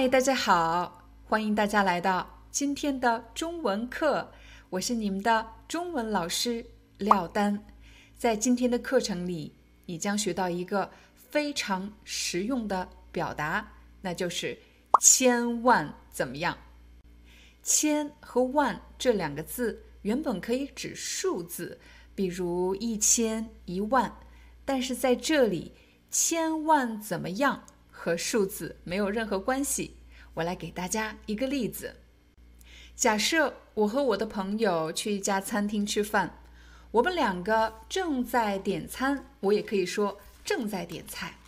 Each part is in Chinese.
嗨，大家好，欢迎大家来到今天的中文课。我是你们的中文老师廖丹。在今天的课程里，你将学到一个非常实用的表达，那就是“千万怎么样”。千和万这两个字原本可以指数字，比如一千、一万，但是在这里，“千万怎么样”。和数字没有任何关系。我来给大家一个例子：假设我和我的朋友去一家餐厅吃饭，我们两个正在点餐，我也可以说正在点菜。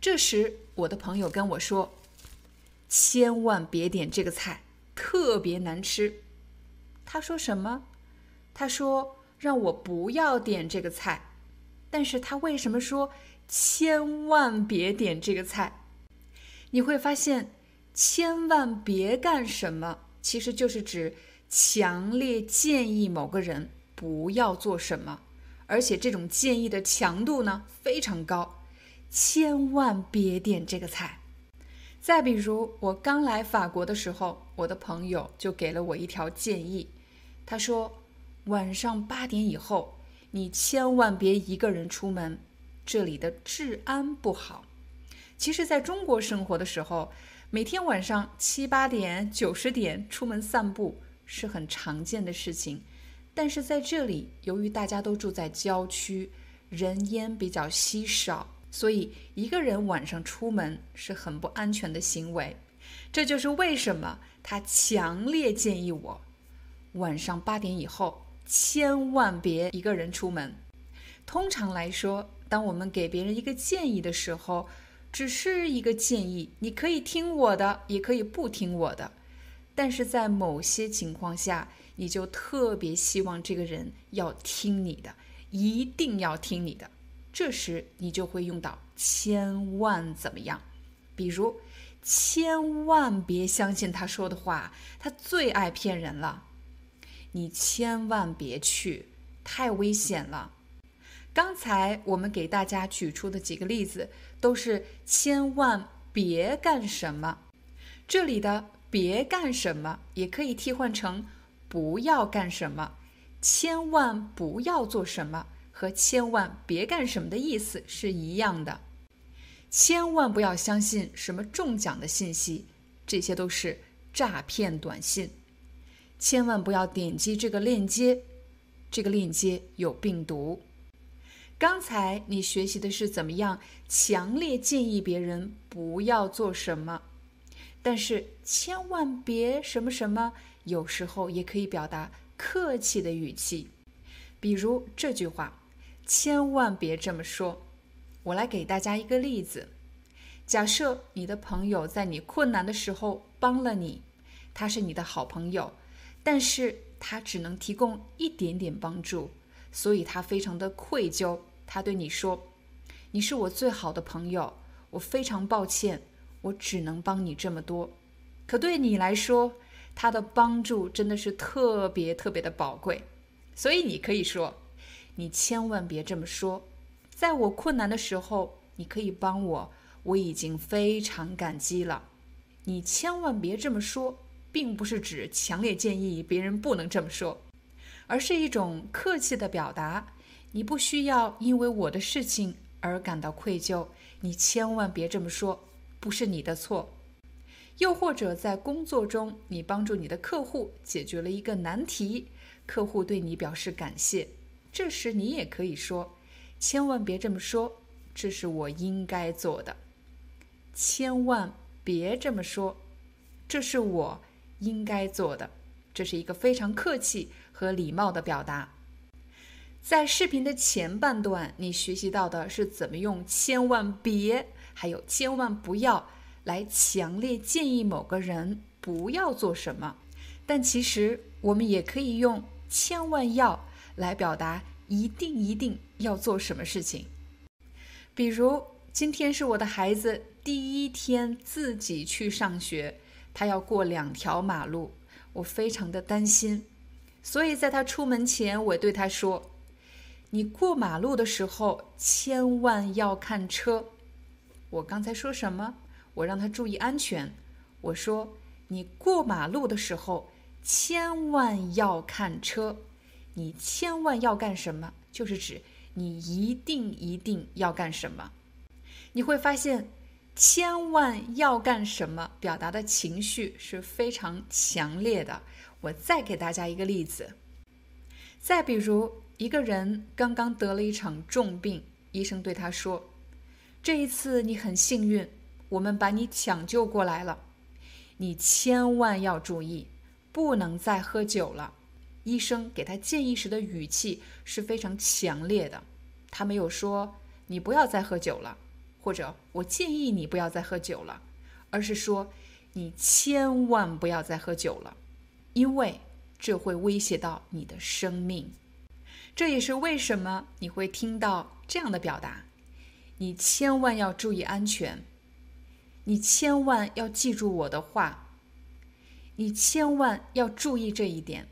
这时，我的朋友跟我说：“千万别点这个菜，特别难吃。”他说什么？他说让我不要点这个菜。但是他为什么说？千万别点这个菜，你会发现，千万别干什么，其实就是指强烈建议某个人不要做什么，而且这种建议的强度呢非常高。千万别点这个菜。再比如，我刚来法国的时候，我的朋友就给了我一条建议，他说，晚上八点以后，你千万别一个人出门。这里的治安不好。其实，在中国生活的时候，每天晚上七八点、九十点出门散步是很常见的事情。但是在这里，由于大家都住在郊区，人烟比较稀少，所以一个人晚上出门是很不安全的行为。这就是为什么他强烈建议我，晚上八点以后千万别一个人出门。通常来说，当我们给别人一个建议的时候，只是一个建议，你可以听我的，也可以不听我的。但是在某些情况下，你就特别希望这个人要听你的，一定要听你的。这时你就会用到“千万怎么样”，比如“千万别相信他说的话，他最爱骗人了”，“你千万别去，太危险了”。刚才我们给大家举出的几个例子，都是千万别干什么。这里的“别干什么”也可以替换成“不要干什么”。千万不要做什么和千万别干什么的意思是一样的。千万不要相信什么中奖的信息，这些都是诈骗短信。千万不要点击这个链接，这个链接有病毒。刚才你学习的是怎么样强烈建议别人不要做什么，但是千万别什么什么，有时候也可以表达客气的语气。比如这句话：“千万别这么说。”我来给大家一个例子：假设你的朋友在你困难的时候帮了你，他是你的好朋友，但是他只能提供一点点帮助。所以他非常的愧疚，他对你说：“你是我最好的朋友，我非常抱歉，我只能帮你这么多。”可对你来说，他的帮助真的是特别特别的宝贵，所以你可以说：“你千万别这么说，在我困难的时候，你可以帮我，我已经非常感激了。”你千万别这么说，并不是指强烈建议别人不能这么说。而是一种客气的表达，你不需要因为我的事情而感到愧疚，你千万别这么说，不是你的错。又或者在工作中，你帮助你的客户解决了一个难题，客户对你表示感谢，这时你也可以说，千万别这么说，这是我应该做的。千万别这么说，这是我应该做的。这是一个非常客气和礼貌的表达。在视频的前半段，你学习到的是怎么用“千万别”还有“千万不要”来强烈建议某个人不要做什么。但其实我们也可以用“千万要”来表达一定一定要做什么事情。比如，今天是我的孩子第一天自己去上学，他要过两条马路，我非常的担心，所以在他出门前，我对他说：“你过马路的时候千万要看车。”我刚才说什么？我让他注意安全。我说：“你过马路的时候。”千万要看车，你千万要干什么？就是指你一定一定要干什么。你会发现，千万要干什么表达的情绪是非常强烈的。我再给大家一个例子。再比如，一个人刚刚得了一场重病，医生对他说：“这一次你很幸运，我们把你抢救过来了，你千万要注意。”不能再喝酒了。医生给他建议时的语气是非常强烈的，他没有说“你不要再喝酒了”或者“我建议你不要再喝酒了”，而是说“你千万不要再喝酒了”，因为这会威胁到你的生命。这也是为什么你会听到这样的表达：“你千万要注意安全，你千万要记住我的话。”你千万要注意这一点。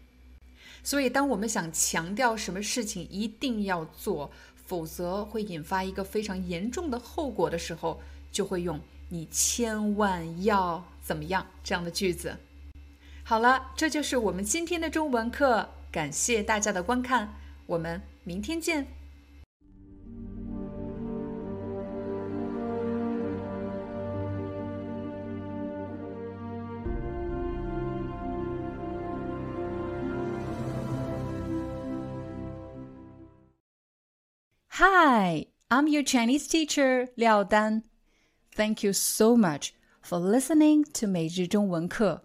所以，当我们想强调什么事情一定要做，否则会引发一个非常严重的后果的时候，就会用“你千万要怎么样”这样的句子。好了，这就是我们今天的中文课，感谢大家的观看，我们明天见。Hi, I'm your Chinese teacher, Liao Dan. Thank you so much for listening to 每日中文课.